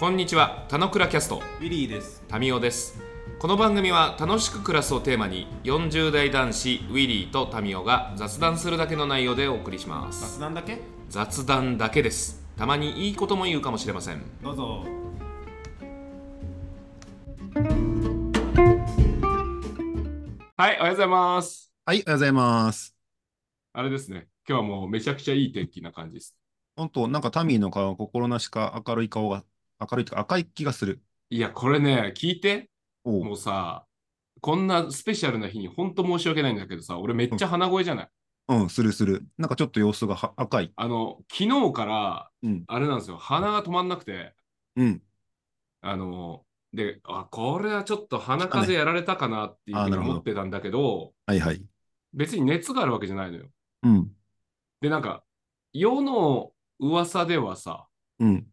こんにちは、たのくらキャスト、ウィリーです。タミオです。この番組は楽しく暮らすをテーマに、40代男子ウィリーとタミオが雑談するだけの内容でお送りします。雑談だけ？雑談だけです。たまにいいことも言うかもしれません。どうぞ。はい、おはようございます。はい、おはようございます。あれですね、今日はもうめちゃくちゃいい天気な感じです。本当、なんかタミーの顔は心なしか明るい顔が、明るいとか赤い気がする。いや、これね、聞いて、おうもうさ、こんなスペシャルな日に本当申し訳ないんだけどさ、俺めっちゃ鼻声じゃない？うん、するする。なんかちょっと様子がは赤い。あの、昨日から、うん、あれなんですよ、鼻が止まんなくて、うん。あの、で、あ、これはちょっと鼻風邪やられたかなっていうふうにあなるほど思ってたんだけど、はいはい。別に熱があるわけじゃないのよ。うん、で、なんか、世の噂ではさ、うん。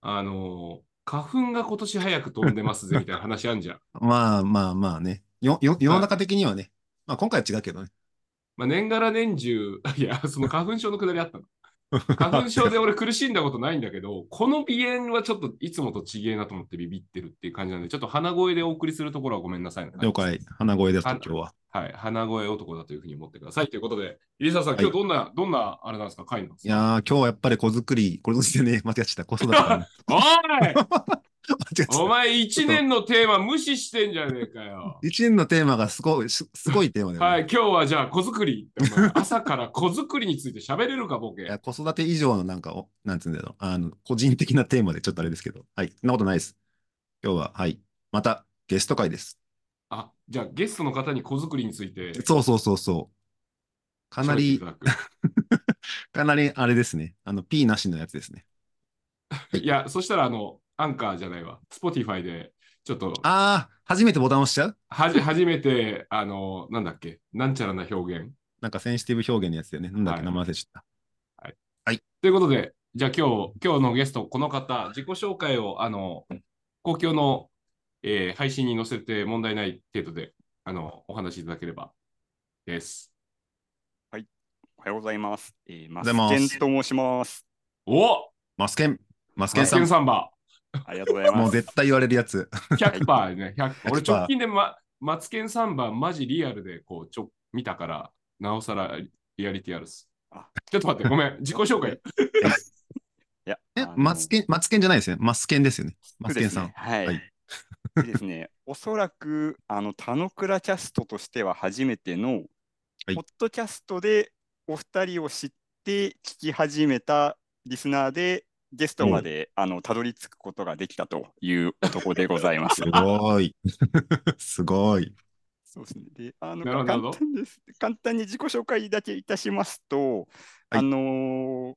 あの、花粉が今年早く飛んでますぜ みたいな話あんじゃん。まあまあまあね。よ、よ、世の中的にはね。まあ今回は違うけどね。まあ、年がら年中、いや、その花粉症のくだりあったの。花粉症で俺苦しんだことないんだけど、この鼻炎はちょっといつもと違えなと思ってビビってるっていう感じなんで、ちょっと鼻声でお送りするところはごめんなさいね。了解。鼻声です今日は。はい、鼻声男だというふうに思ってください。ということで、入澤さん、はい今日どんな、どんな、あれなんですか、回なんですか？いやー、今日はやっぱり子作り、子作りでね、間違っちゃった。子育てかな。おい。お前、一年のテーマ無視してんじゃねえかよ。一年のテーマがすごい、すすごいテーマだよね。はい、今日はじゃあ、子作り。朝から子作りについて喋れるか、ボケ子育て以上のなんかお、なんつうんだろう、あの、個人的なテーマでちょっとあれですけど、はい、そんなことないです。今日は、はい、またゲスト会です。あ、じゃあ、ゲストの方に子作りについて。そうそうそうそう。かなり かなりあれですね。あの、P なしのやつですね。いや、そしたら、あの、アンカーじゃないわ。Spotify で、ちょっと、ああ、初めてボタン押しちゃう？はじ、初めて、あの、なんだっけ、なんちゃらな表現？なんかセンシティブ表現のやつだよね。なんだっけ、はい名前忘れちゃった。ということで、じゃあ今日、今日のゲスト、この方、自己紹介を、あの、公共の、えー配信に載せて問題ない程度で、あの、お話しいただければです。おはようございます。えー、マスおはようございますケンと申します。おマスケン、マスケンさんマスケン。サンバありがとうございます。もう絶対言われるやつ。100%ね、100%。俺100%直近で、ま、マツケンサンバマジリアルでこうちょ見たから、なおさらリアリティあるっすあ。ちょっと待って、ごめん、自己紹介。いや、えマツケン、マツケンじゃないですね。マスケンですよね。マスケンさん。ねはい。はいでですね、おそらく、あの、田之倉キャストとしては初めての、はいポッドキャストでお二人を知って聞き始めたリスナーで、ゲストまで、あの、たどり着くことができたという男でございますす。ごい。すごい。そうですね。で、あの、簡単です。簡単に自己紹介だけいたしますと、はいあのー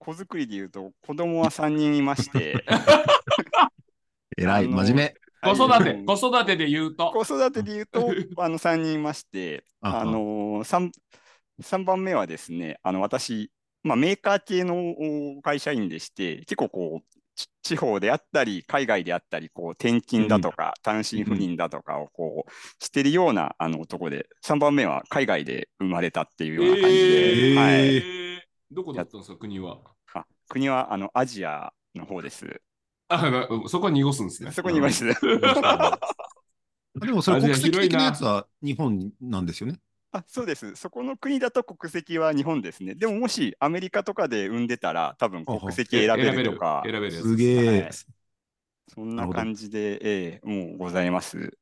子作りで言うと、子供は3人いまして、えらい。真面目。子育て、子育てで言うと。子育てで言うと、あの3人いまして、ああのー、3, 3番目はですね、あの私、まあ、メーカー系のお会社員でして、結構こう、ち地方であったり、海外であったり、こう転勤だとか、単身赴任だとかをこうしてるようなあの男で、3番目は海外で生まれたっていうような感じで、えーはい、えーどこだったんですか、国は？あ国はあのアジアの方です。あなそこは濁すんですね。そこにいました。でもそれ国籍的なやつは日本なんですよね。あそうです。そこの国だと国籍は日本ですね。でももしアメリカとかで産んでたら、多分国籍選べるとか、選べるやつすげえはい。そんな感じで、ええもうございます。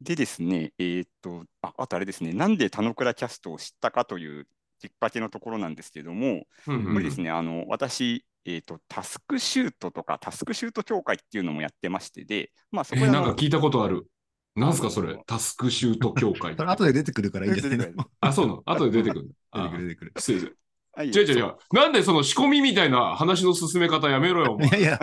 でですね、えーっとあ、あとあれですね、なんで田之倉キャストを知ったかというきっかけのところなんですけども、うんうんこれですね、あの私、えーっと、タスクシュートとかタスクシュート協会っていうのもやってましてで、まあそえこであのなんか聞いたことある。なんすか、それ？タスクシュート協会そ。れ後で出てくるからいいんじゃないの出てくるあ、そうなの？後で出てくる。出あてくる出てくる。失礼です。はい違う違う違う。なんでその仕込みみたいな話の進め方やめろよ、お前いやいや、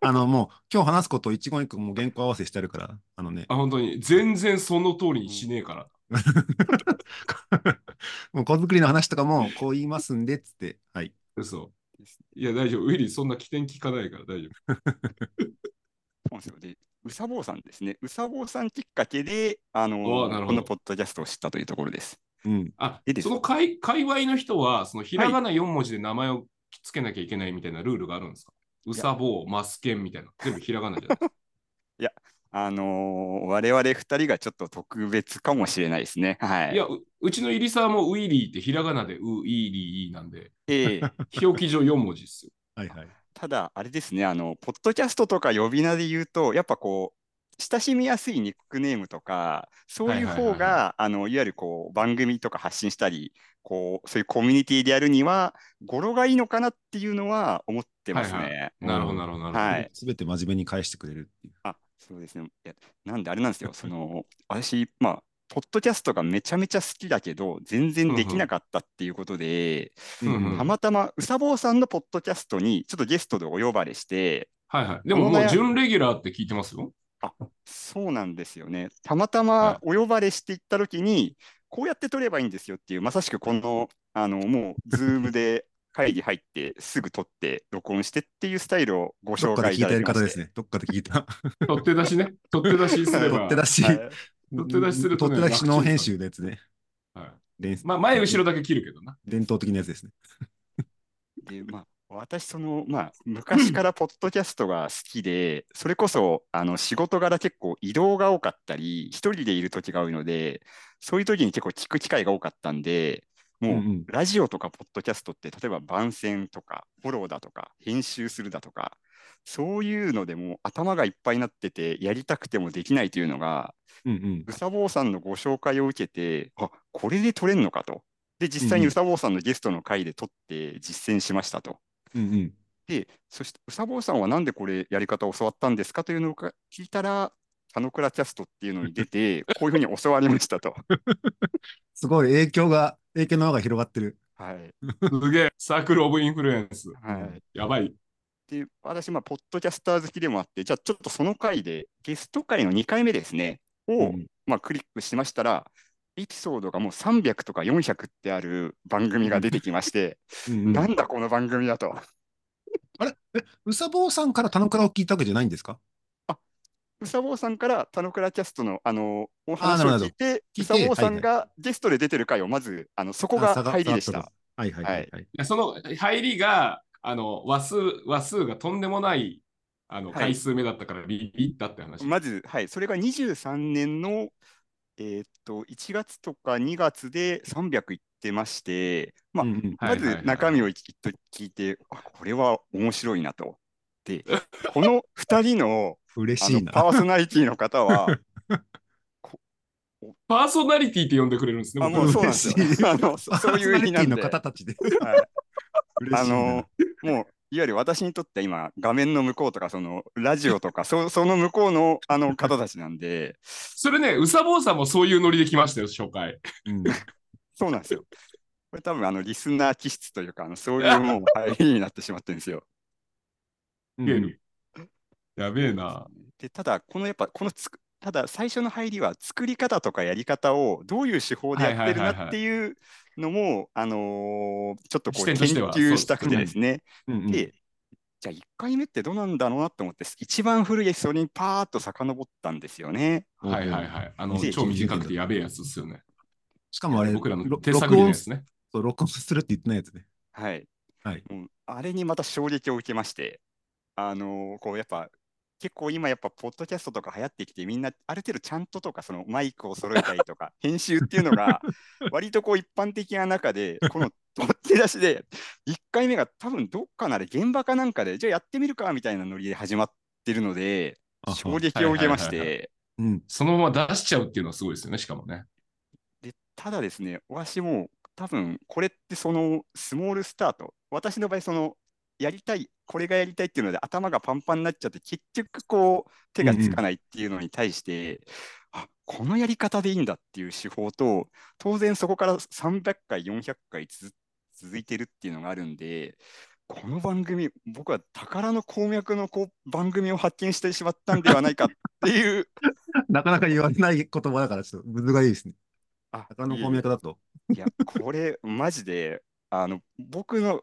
あのもう今日話すことを一言一句もう原稿合わせしてあるから、あのね、あ、本当に。全然その通りにしねえから。もう子作りの話とかもこう言いますんでっつって、はい。嘘。いや、大丈夫。ウィリー、そんな起点聞かないから大丈夫。そうなんですよ。で、うさぼうさんですね。うさぼうさんきっかけで、あのおーなるほどこのポッドキャストを知ったというところです。うん。あいいで、すその界界隈の人は、そのひらがな4文字で名前をつけなきゃいけないみたいなルールがあるんですか、うさぼう、マスケンみたいな。全部ひらがなじゃないですか。あのー我々二人がちょっと特別かもしれないですね。はい。いや、ううちの入沢もウィリーってひらがなでウイリーなんで、ええ 表記上4文字ですよ。はいはい。ただ、あれですね、あの、ポッドキャストとか呼び名で言うと、やっぱこう、親しみやすいニックネームとか、そういうはいはいはいはい方が、あの、いわゆるこう、番組とか発信したり、こう、そういうコミュニティでやるには、語呂がいいのかなっていうのは思ってますね。はいはなるほど、なるほど、なるほど。はいすべて真面目に返してくれるっていう。あ、そうですね。いや、なんであれなんですよ。その、私、まあ、ポッドキャストがめちゃめちゃ好きだけど、全然できなかったっていうことで、うんうんたまたま、うさぼうさんのポッドキャストに、ちょっとゲストでお呼ばれして、はいはい。でももう準レギュラーって聞いてますよ。そうなんですよね。たまたはまお呼ばれしていったときに、こうやって撮ればいいんですよっていう、まさしくこの、あの、もう、ズームで会議入って、すぐ撮って、録音してっていうスタイルをご紹どっかで聞いて介いただきまして。る方ですね。どっかで聞いた。取って出しね。取って出しすれば。取って出し、はい取って出しするとね取って出しノー編集のやつね。はい連まあ、前後ろだけ切るけどな。伝統的なやつですね。で、まあ、私、その、まあ、昔からポッドキャストが好きで、それこそ、あの、仕事柄結構移動が多かったり、一人でいる時が多いので、そういう時に結構聞く機会が多かったんで、もう、ラジオとかポッドキャストって、例えば番宣とか、フォローだとか、編集するだとか、そういうのでもう頭がいっぱいになってて、やりたくてもできないというのが、うんうん。うさぼうさんのご紹介を受けて、あこれで撮れんのかと。で、実際にうさぼうさんのゲストの回で撮って実践しましたと。うんうん。で、そして、うさぼうさんはなんでこれやり方を教わったんですかというのをか聞いたら、田野倉キャストっていうのに出て、こういうふうに教わりましたと。すごい影響が、影響の輪が広がってる。はい。すげえ。サークルオブインフルエンス。はい。やばい。で、私、まあ、ポッドキャスター好きでもあって、じゃあ、ちょっとその回で、ゲスト回の2回目ですね、を、うん。まあ、クリックしましたら、エピソードがもう300とか400ってある番組が出てきまして、うんうん。なんだこの番組だと。うさぼうさんから田野倉を聞いたわけじゃないんですか？うさぼうさんから田野倉キャストのあのおあ話を聞いて、うてさぼうさんはいがゲストで出てる回をまず、あのそこが入りでした。はいはいはいはい。その入りが、あの、話数、話数がとんでもない、あの、はい回数目だったからビビったって話。まず、はい、それが23年の、えーっと1月とか2月で300いってまして、まあうんうんまず中身をきっと聞いて、あこれは面白いなと。で、この2人の嬉しいな。パーソナリティの方は、パーソナリティって呼んでくれるんですね。あもうそうなんですよ。あのそそういう意味なんで。パーソナリティの方たちで。はい。あの、もう、いわゆる私にとって今、画面の向こうとか、その、ラジオとか、そその向こうの、あの方たちなんで、それね、うさぼうさんもそういうノリで来ましたよ、紹介。うんそうなんですよ。これ多分、あの、リスナー気質というか、あのそういうもう入りになってしまってるんですよ。うんやべえな。で、ただ、このやっぱ、このつく、ただ、最初の入りは、作り方とかやり方を、どういう手法でやってるなっていうのも、あのーちょっとこう、研究したくてですね。うんうんで、じゃあ1回目ってどうなんだろうなと思って、一番古いエピソードにパーッと遡ったんですよね。はいはいはい。あの、で超短くてやべえやつですよね。しかもあれ、僕らのろ手探りのやつ録音ね。そう録音するって言ってないやつね。はい。はいもうあれにまた衝撃を受けまして、あのーこうやっぱ、結構今やっぱ、ポッドキャストとか流行ってきて、みんなある程度ちゃんととか、そのマイクを揃えたりとか、編集っていうのが、割とこう一般的な中で、この取って出しで、1回目が多分どっかなで、現場かなんかで、じゃあやってみるかみたいなノリで始まってるので、あ衝撃を受けまして、うん。そのまま出しちゃうっていうのはすごいですよね、しかもね。で、ただですね、私も多分これってそのスモールスタート、私の場合そのやりたい、これがやりたいっていうので頭がパンパンになっちゃって結局こう手がつかないっていうのに対して、あこのやり方でいいんだっていう手法と、当然そこから300回、400回つ続いてるっていうのがあるんで、この番組、僕は宝の鉱脈のこう番組を発見してしまったんではないかっていう、なかなか言われない言葉だから、ちょっと難しいですね。あ鷹の鉱脈だと。いや、これ、マジで、あの、僕の、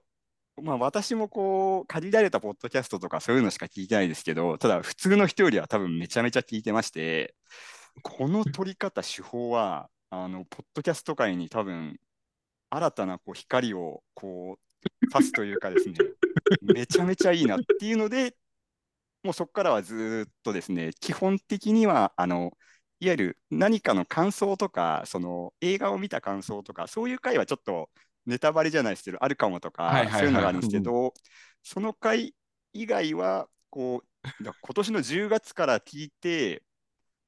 まあ、私もこう、限られたポッドキャストとかそういうのしか聞いてないですけど、ただ、普通の人よりは多分めちゃめちゃ聞いてまして、この取り方、手法は、あの、ポッドキャスト界に多分、新たなこう光をこう刺すというかですね、めちゃめちゃいいなっていうので、もうそこからはずっとですね、基本的には、あの、いわゆる何かの感想とか、その映画を見た感想とか、そういう回はちょっとネタバレじゃないですけど、あるかもとか、はいはいはいそういうのがあるんですけど、その回以外は、こう、だ今年の10月から聞いて、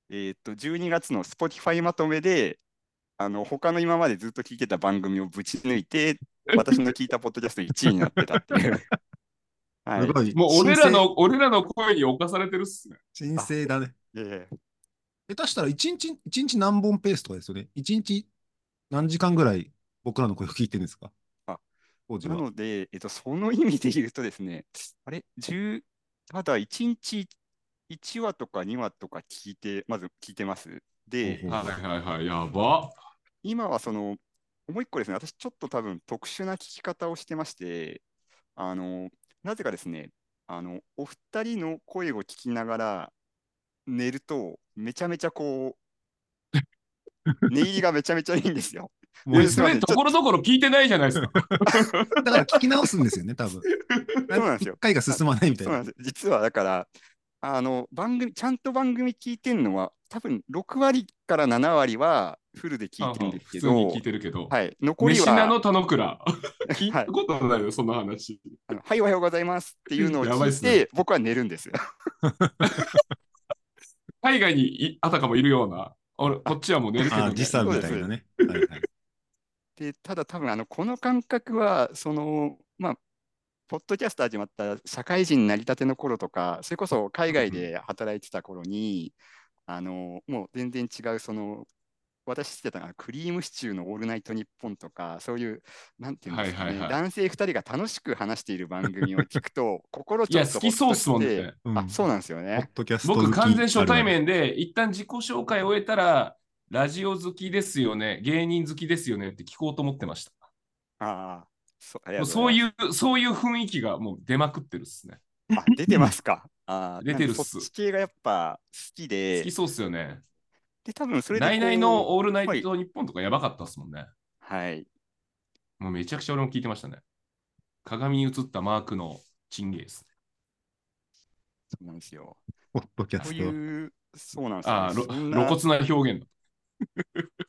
えーっと、12月の Spotify まとめで、あの、他の今までずっと聞いてた番組をぶち抜いて、私の聞いたポッドキャスト1位になってたっていう。はい。もう俺らの、俺らの声に侵されてるっすね。神聖。神聖だね。いやいや下手したら1日、一日何本ペースとかですよね。1日何時間ぐらい僕らの声を聞いてるんですか？あ当時は。なので、えっと、その意味で言うとですね、あれ、10、ただ1日1話とか2話とか聞いて、まず聞いてます。ではいはいはい、やば。今はその、もう一個ですね、私ちょっと多分特殊な聞き方をしてまして、あの、なぜかですね、あの、お二人の声を聞きながら寝ると、めちゃめちゃこう、寝入りがめちゃめちゃいいんですよ。もうえそれところどころ聞いてないじゃないですか。だから聞き直すんですよね、多分。そうなんですよ一回が進まないみたいな。そうなんです。実はだから、あの、番組、ちゃんと番組聞いてるのは、多分6割から7割はフルで聞いてるんですけど、普通に聞いてるけど。はい、残り飯名のは、田之倉。聞いたことないよ、その話。あのはい、おはようございますっていうのを聞いやばいねて、僕は寝るんですよ。海外にいあたかもいるような。俺、こっちはもう寝るけど、ああ、ね。時差みたいなね。はいはい。で、ただ多分、あの、この感覚は、その、まあ、ポッドキャスト始まった社会人になりたての頃とか、それこそ海外で働いてた頃に、あの、もう全然違う、その、私知ってたのはクリームシチューのオールナイトニッポンとか、そういう、なんていうんですかね、はいはいはい男性2人が楽しく話している番組を聞くと、心いや、ちょっと好きそうっすもんね。うんあ、そうなんですよポッね。ドキャスト僕、完全初対面で、一旦自己紹介を終えたら、ラジオ好きですよね、芸人好きですよねって聞こうと思ってました。ああ、そう、そういう、そういう雰囲気がもう出まくってるっすね。あ、出てますか？あー 出てるっすなんかそっち系がやっぱ好きで好き、そうっすよね。で、多分それでこう。ナイナイのオールナイトニッポンとかやばかったっすもんね。はい。もうめちゃくちゃ俺も聞いてましたね。鏡に映ったマークのチンゲーですね。そうなんですよ。ポッドキャこうスト。いう、そうなんですよ、ああ、ろそんな露骨な表現だ。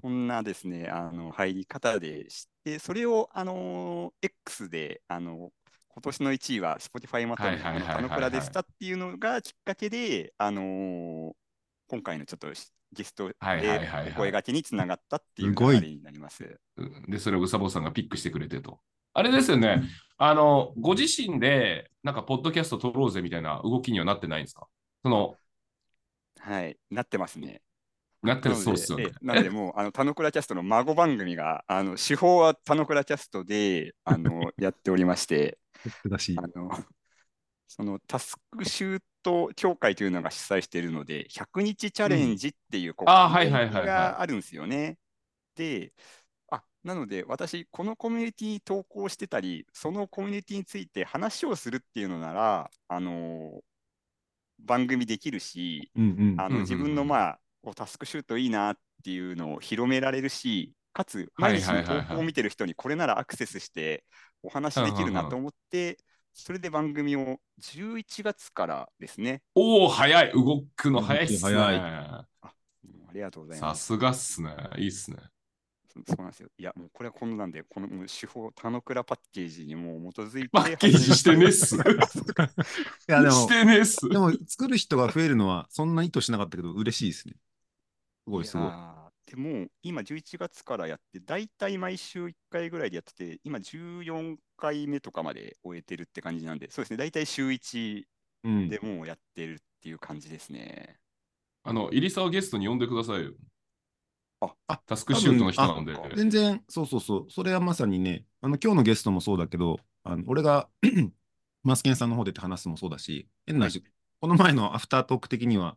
そんなですね、あの入り方でして、それを、あの X で、あの今年の1位は Spotify まとめはいはいはいはいはいの田野倉でしたっていうのがきっかけで、あの今回のちょっとゲストで声掛けにつながったっていう流れになります。うんで、それをうさぼうさんがピックしてくれてと。あれですよね。あの、ご自身で、なんか、ポッドキャスト撮ろうぜみたいな動きにはなってないんですか？その、はい、なってますね。なってるそうっすよねえ。えなので、もう、あの、田野倉キャストの孫番組が、あの、手法は田野倉キャストで、あの、やっておりまして、あの、そのタスクシュート協会というのが主催しているので、100日チャレンジっていう、こうあーはいはいはいはいがあるんですよね。で、あ、なので、私、このコミュニティに投稿してたり、そのコミュニティについて話をするっていうのなら、あの番組できるし、自分のまあ、こうタスクシュートいいなっていうのを広められるし、かつ、はい毎日の投稿を見てる人にこれならアクセスしてお話できるなと思って、それで番組を11月からですね。おお、早い。動くの早いっすね。早いうんありがとうございます。さすがっすね。いいっすね。そそうなんですよ。いや、もうこれはこんなんで、この手法、田野倉パッケージにもう基づいて。パッケージしてねっす。いや、でもし、てねっす。でも作る人が増えるのはそんな意図しなかったけど嬉しいですね。すごいすごい。でも、今11月からやって、だいたい毎週1回ぐらいでやってて、今14回目とかまで終えてるって感じなんで、そうですね、だいたい週1うんでもうやってるっていう感じですね。あの、入沢ゲストに呼んでくださいよ。あタスクシュートの人なんで。全然、そうそうそう。それはまさにね、あの今日のゲストもそうだけど、あの俺が マスケンさんの方でって話すもそうだし、変な話、この前のアフタートーク的には、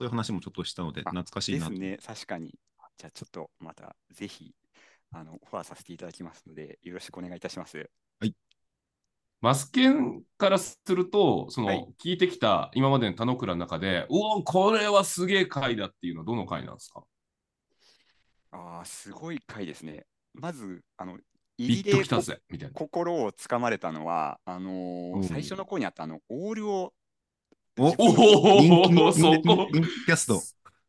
そういう話もちょっとしたので、あ懐かしいなと。ですね、確かに。じゃあちょっとまたぜひ、あの、オファーさせていただきますので、よろしくお願いいたします。マスケンからすると、その、はい聞いてきた今までの田之倉の中で、うお、これはすげえ回だっていうのはどの回なんですか？ああ、すごい回ですね。まず、あの、ビッ入りでこときたぜ、みたいな。心をつかまれたのは、あのーうん最初の頃にあったあのオールを、おお人気お、そこ。人気キャスト。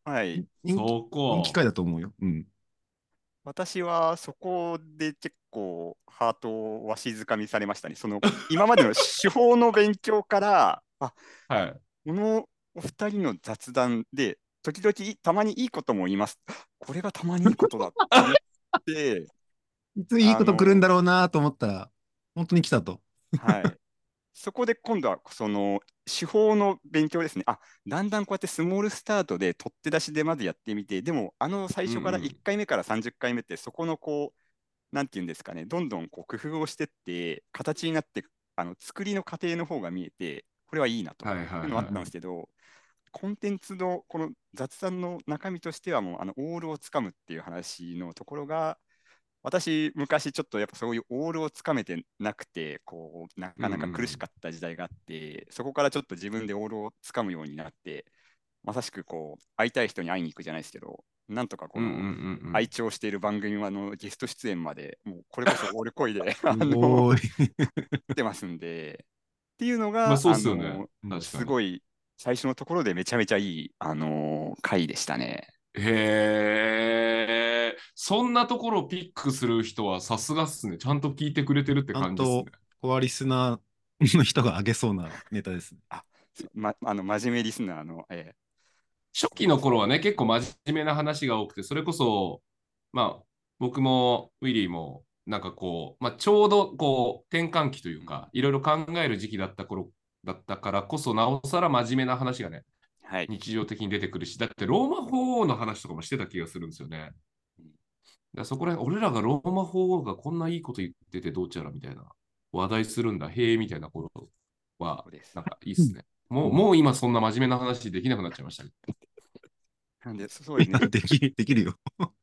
はい、人気そこ？人気。回だと思うよ。うん。私はそこで結構ハートをわしづかみされましたね。その今までの手法の勉強から、あはい。このお二人の雑談で、時々たまにいいことも言います。これがたまにいいことだって思って、いついいこと来るんだろうなと思ったら、本当に来たと。はい。そこで今度はその手法の勉強ですね。あだんだんこうやってスモールスタートで取って出しでまずやってみて、でもあの最初からうんうん1回目から30回目ってそこのこう、なんていうんですかね、どんどんこう工夫をしてって、形になって、あの作りの過程の方が見えて、これはいいなとはいうのがあったんですけど、コンテンツのこの雑談の中身としてはもうあのオールをつかむっていう話のところが、私、昔ちょっとやっぱそういうオールをつかめてなくて、こう、なかなか苦しかった時代があって、そこからちょっと自分でオールをつかむようになって、まさしくこう、会いたい人に会いに行くじゃないですけど、なんとかこの。愛聴している番組はのゲスト出演まで、もうこれこそオール恋で、あの、おーい。来てますんで、っていうのが、まあそうっすよねすごい、最初のところでめちゃめちゃいい、あの回でしたね。へえ、そんなところをピックする人はさすがっすね。ちゃんと聞いてくれてるって感じですね。コアリスナーの人が上げそうなネタですね。ま、あの真面目リスナーの、え初期の頃はね、結構真面目な話が多くて、それこそ、まあ、僕もウィリーも、なんかこう、まあ、ちょうどこう、転換期というか、いろいろ考える時期だった頃だったからこそ、なおさら真面目な話がね、ーはい。日常的に出てくるし、だってローマ法王の話とかもしてた気がするんですよね。らそこら辺、俺らがローマ法王がこんないいこと言っててどうちゃらみたいな話題するんだ、へえみたいな頃はそう、ですなんかいいっすね。もう、もう今そんな真面目な話できなくなっちゃいましたね。なんで、そそうですね。できできるよ。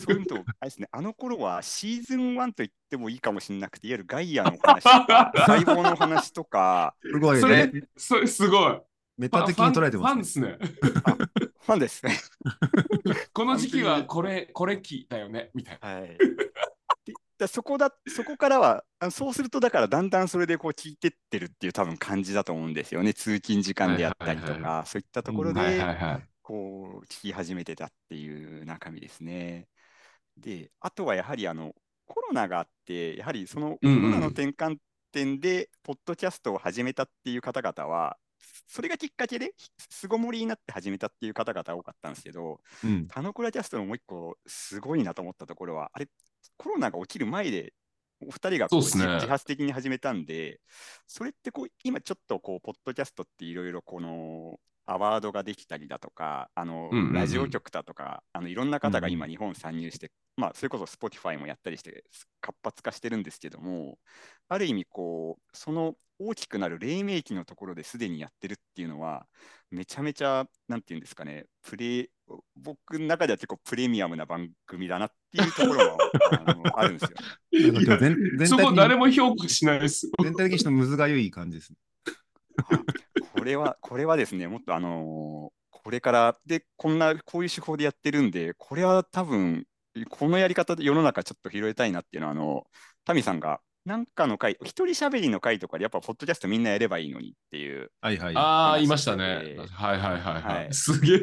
そういうのと、あれですね、あの頃はシーズン1と言ってもいいかもしれなくて、いわゆるガイアの話とか、細胞の話とか、すごいそれね。それすごい。メタ的に捉えてファンます、ね。ですね。ファンですね。この時期はこれ、これ期だよね、みたいな。はい。でだそこだ、そこからは、あのそうすると、だからだんだんそれでこう聞いてってるっていう多分感じだと思うんですよね。通勤時間であったりとはいはいか、そういったところで。こう聞き始めてたっていう中身ですね。で、あとはやはりあのコロナがあって、やはりそのコロナの転換点で、ポッドキャストを始めたっていう方々は、それがきっかけで巣ごもりになって始めたっていう方々多かったんですけど、うん。タノクラキャストのもう一個すごいなと思ったところは、あれ、コロナが起きる前で、お二人がこうそうっすね。自自発的に始めたんで、それってこう今ちょっとこう、ポッドキャストっていろいろこのアワードができたりだとか、あのうんうんうん。ラジオ局だとか、あのいろんな方が今うん。日本参入して、まあそれこそ Spotify もやったりして活発化してるんですけども、ある意味こう、その大きくなる黎明期のところですでにやってるっていうのは、めちゃめちゃ、なんていうんですかね、プレ僕の中では結構プレミアムな番組だなっていうところも あのあるんですよ。全全そこ体的に誰も評価しないです。全体的にしてむずがゆい感じですね。これは、これはですね、もっとあのーこれから、で、こんな、こういう手法でやってるんで、これは多分、このやり方で世の中ちょっと拾えたいなっていうのは、あの、タミさんが、なんかの回、一人喋りの回とかで、やっぱ、ポッドキャストみんなやればいいのにっていう、はいはい。ああ、いましたねえ。ーはいはいはいは。はいいすげえ。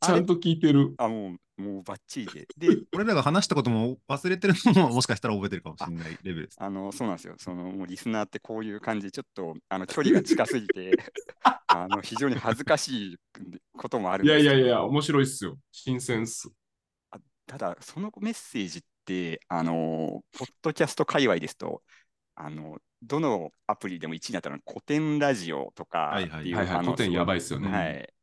ちゃんと聞いてる。あ、もう、もうバッチリで。で、俺らが話したことも忘れてるのももしかしたら覚えてるかもしれないレベルです。あの、そうなんですよ。その、もうリスナーってこういう感じで、ちょっと、あの、距離が近すぎて、あの、非常に恥ずかしいこともあるんいやいやいや、面白いっすよ。新鮮っす。ただ、そのメッセージって、あの、ポッドキャスト界隈ですと、あの、どのアプリでも1位になったのは古典ラジオとかはいはいっていう、はいはい、あの古典やばいっすよね。はい。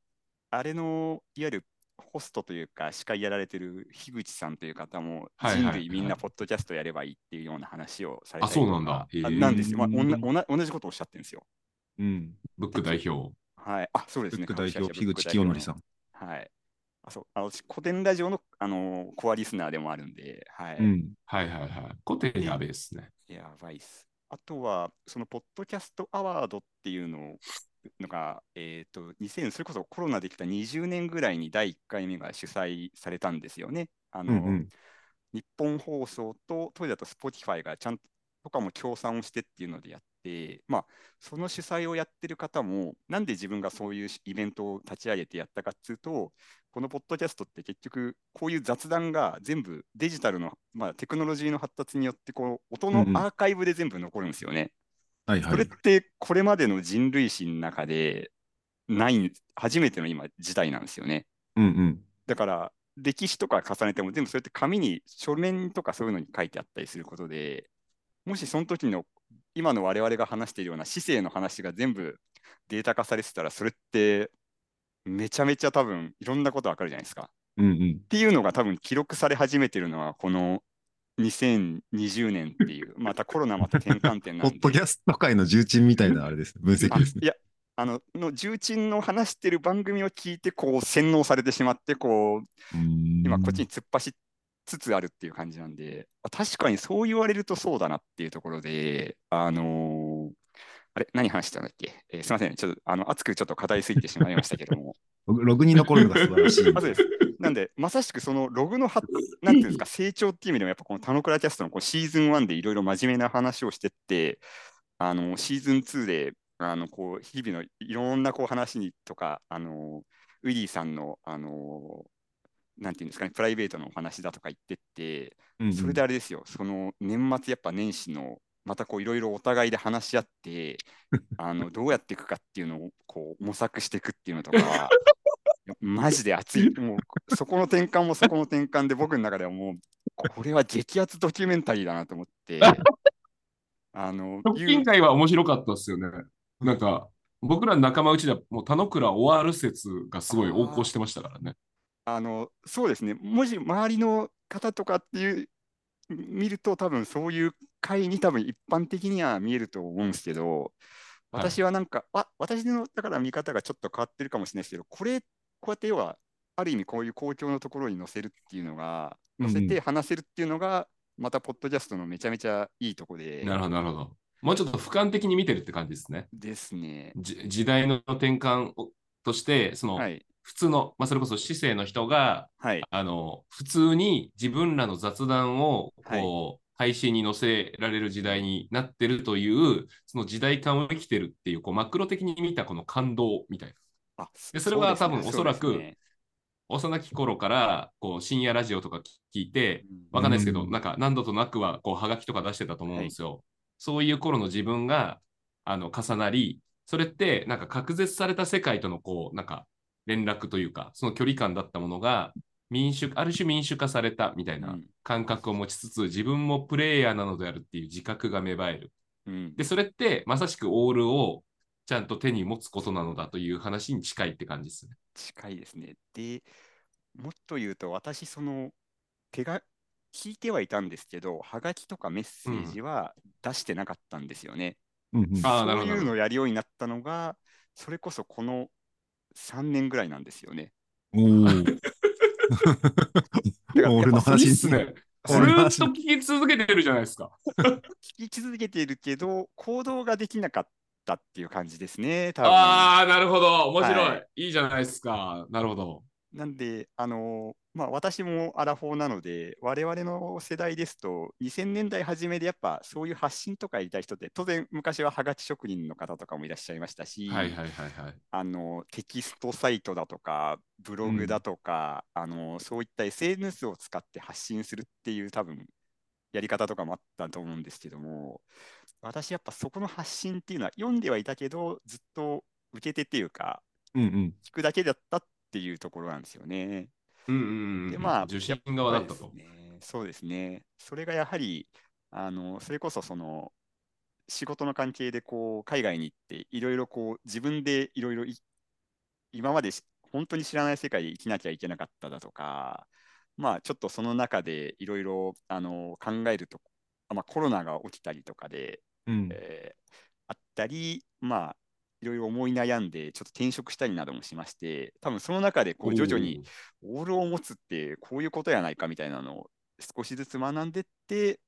あれの、いわゆるホストというか、司会やられてる樋口さんという方も、はいはい人類みんなポッドキャストやればいいっていうような話をされたりあそうなんだへーあなんですよ。まあ、おんなおな同じことをおっしゃってるんですよ。うん。ブック代表。はい。あ、そうですね。副代表、株式会社樋口清則さん。はい。あ、そう。あの私古典ラジオの、あのコアリスナーでもあるんで、はい。うん。はいはいはい。古典やべえっすね。やばいっす。あとは、そのポッドキャストアワードっていうののが、えっ、と、2000、それこそコロナできた20年ぐらいに第1回目が主催されたんですよね。あの、うんうん日本放送とトイレだと Spotify がちゃんとかも協賛をしてっていうのでやって、まあ、その主催をやってる方も、なんで自分がそういうイベントを立ち上げてやったかっていうと、このポッドキャストって結局、こういう雑談が全部デジタルの、まあ、テクノロジーの発達によって、こう音のアーカイブで全部残るんですよね。はいはいそれっ。てこれまでの人類史の中でない、初めての今、時代なんですよね。うんうん。だから、歴史とか重ねても全部そうやって紙に書面とかそういうのに書いてあったりすることで、もしその時の今の我々が話しているような市政の話が全部データ化されてたら、それってめちゃめちゃ多分いろんなことわかるじゃないですか。うんうん。っていうのが多分記録され始めてるのはこの2020年っていう、またコロナまた転換点なんで。ポッドキャスト界の重鎮みたいなあれです。分析あですね。いや、あの、の重鎮の話してる番組を聞いて、こう、洗脳されてしまって、こう、今こっちに突っ走りつつあるっていう感じなんで、あ確かにそう言われるとそうだなっていうところで、あのーあれ、何話してたんだっけ、えーすみません、ちょっとあの熱くちょっと語りすぎてしまいましたけども、ロログに残るのが素晴らしい。まずです。なんで、まさしくそのログのは、なんていうんですか、成長っていう意味でも、やっぱこの田野倉キャストのこうシーズン1でいろいろ真面目な話をしてって、あのシーズン2で、あのこう日々のいろんなこう話にとか、あのウィリーさんの、あのなんていうんですかね、プライベートのお話だとか言ってって、それであれですよ、その年末やっぱ年始の、またこういろいろお互いで話し合って、あのどうやっていくかっていうのをこう模索していくっていうのとかは、マジで熱い。もうそこの転換も そこの転換で僕の中ではもう、これは激アツドキュメンタリーだなと思って、あの、直近会は面白かったですよね。なんか、僕らの仲間内ではもう田之倉終わる説がすごい横行してましたからね。あの、そうですね、もし周りの方とかっていう、見ると多分そういう回に多分一般的には見えると思うんですけど、はい私はなんか、あ、私のだから見方がちょっと変わってるかもしれないですけど、これ、こうやって要は、ある意味こういう公共のところに載せるっていうのが、載せて話せるっていうのが、またポッドキャストのめちゃめちゃいいとこで、なるほど、なるほど。もうちょっと俯瞰的に見てるって感じですね。ですね。じ時代の転換をとして、その、はい。普通の、まあ、それこそ市政の人が、はい。あの、普通に自分らの雑談を、こう、配信に載せられる時代になってるという、その時代感を生きてるっていう、こう、マクロ的に見たこの感動みたいな。あ、でそれは多分おそらくね。幼き頃から、こう、深夜ラジオとか聞いて、うん。わかんないですけど、うん。なんか何度となくは、こう、はがきとか出してたと思うんですよ。そういう頃の自分が、あの、重なり、それって、なんか隔絶された世界との、こう、なんか、連絡というか、その距離感だったものが、民主、ある種民主化されたみたいなうん感覚を持ちつつ、自分もプレイヤーなのであるっていう自覚が芽生える。うんで、それって、まさしくオールをちゃんと手に持つことなのだという話に近いって感じですね。近いですね。で、もっと言うと、私、その、手が、聞いてはいたんですけど、はがきとかメッセージは出してなかったんですよね。うんそうなるほどいうのをやるようになったのが、それこそこの3年ぐらいなんですよね。俺の話にいいっすね。ずっと聞き続けてるじゃないですか。聞き続けているけど、行動ができなかったっていう感じですね。ああ、なるほど。面白い,、、はいいじゃないですか。なるほど。なんで、あのまあ、私もアラフォーなので、我々の世代ですと、2000年代初めでやっぱそういう発信とかやりたい人って、当然昔ははがき職人の方とかもいらっしゃいましたし、はいはいはいはい。あのテキストサイトだとか、ブログだとか、あのそういった SNS を使って発信するっていう多分やり方とかもあったと思うんですけども、私やっぱそこの発信っていうのは読んではいたけど、ずっと受け手っていうか、うんうん。聞くだけだったっていうところなんですよね。うんうんうん。でまあ受信側だったとねそうですね。それがやはり、あのそれこそその仕事の関係でこう海外に行って、いろいろこう自分でいろいろい今までし本当に知らない世界で生きなきゃいけなかっただとか、まあちょっとその中でいろいろあの考えると、あまあ、コロナが起きたりとかで、うんえーあったり、まあいろいろ思い悩んで、ちょっと転職したりなどもしまして、多分その中でこう徐々にオールを持つってこういうことやないかみたいなのを少しずつ学んでって、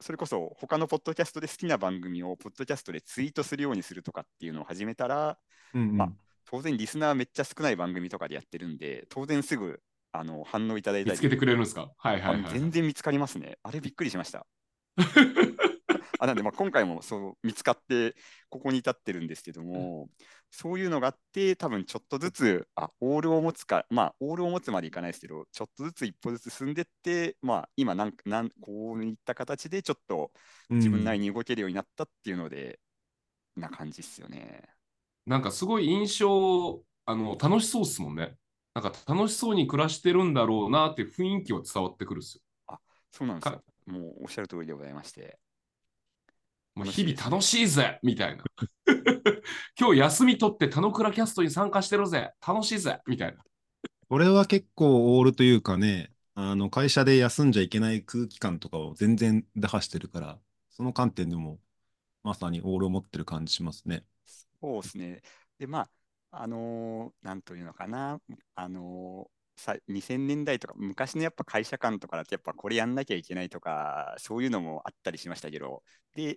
それこそ他のポッドキャストで好きな番組をポッドキャストでツイートするようにするとかっていうのを始めたら、うんうんまあ当然リスナーめっちゃ少ない番組とかでやってるんで、当然すぐあの反応いただいたり見つけてくれるんですか？はいはいあはい。全然見つかりますね。あれびっくりしました。あなんで、まあ、今回もそう見つかって、ここに至ってるんですけども、そういうのがあって、多分ちょっとずつ、あ、オールを持つか、まあ、オールを持つまでいかないですけど、ちょっとずつ一歩ずつ進んでって、まあ、今なんか、なんこういった形で、ちょっと自分なりに動けるようになったっていうので、な感じっすよね。なんかすごい印象、あの、楽しそうっすもんね。なんか楽しそうに暮らしてるんだろうなって雰囲気は伝わってくるっすよ。そうなんですよ。もうおっしゃる通りでございまして。もう日々楽しいぜみたいな。今日休み取って田之倉キャストに参加してるぜ楽しいぜみたいな。これは結構オールというかね、あの会社で休んじゃいけない空気感とかを全然打破してるから、その観点でもまさにオールを持ってる感じしますね。そうですね。で、まあ、あのーなんというのかな、あのーさ、2000年代とか、昔のやっぱ会社間とかだと、やっぱこれやんなきゃいけないとか、そういうのもあったりしましたけど、で、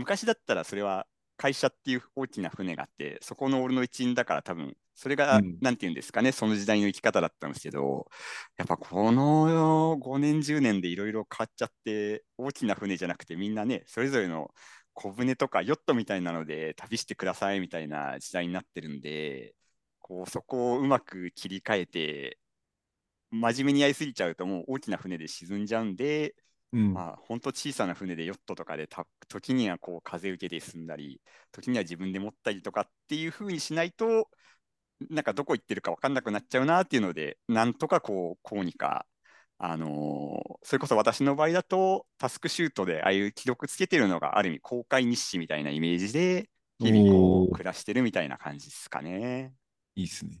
昔だったらそれは会社っていう大きな船があって、そこの俺の一員だから多分、それが、うん。なんていうんですかね、その時代の生き方だったんですけど、やっぱこの5年、10年でいろいろ変わっちゃって、大きな船じゃなくてみんなね、それぞれの小舟とかヨットみたいなので旅してくださいみたいな時代になってるんで、こうそこをうまく切り替えて、真面目にやりすぎちゃうともう大きな船で沈んじゃうんで、うん。まあ本当小さな船でヨットとかでた時にはこう風受けて進んだり、時には自分で持ったりとかっていう風にしないと、なんかどこ行ってるか分かんなくなっちゃうなっていうので、なんとかこう、こうにか、あのーそれこそ私の場合だと、タスクシュートでああいう記録つけてるのがある意味公開日誌みたいなイメージで、日々こう暮らしてるみたいな感じですかね。いいっすね。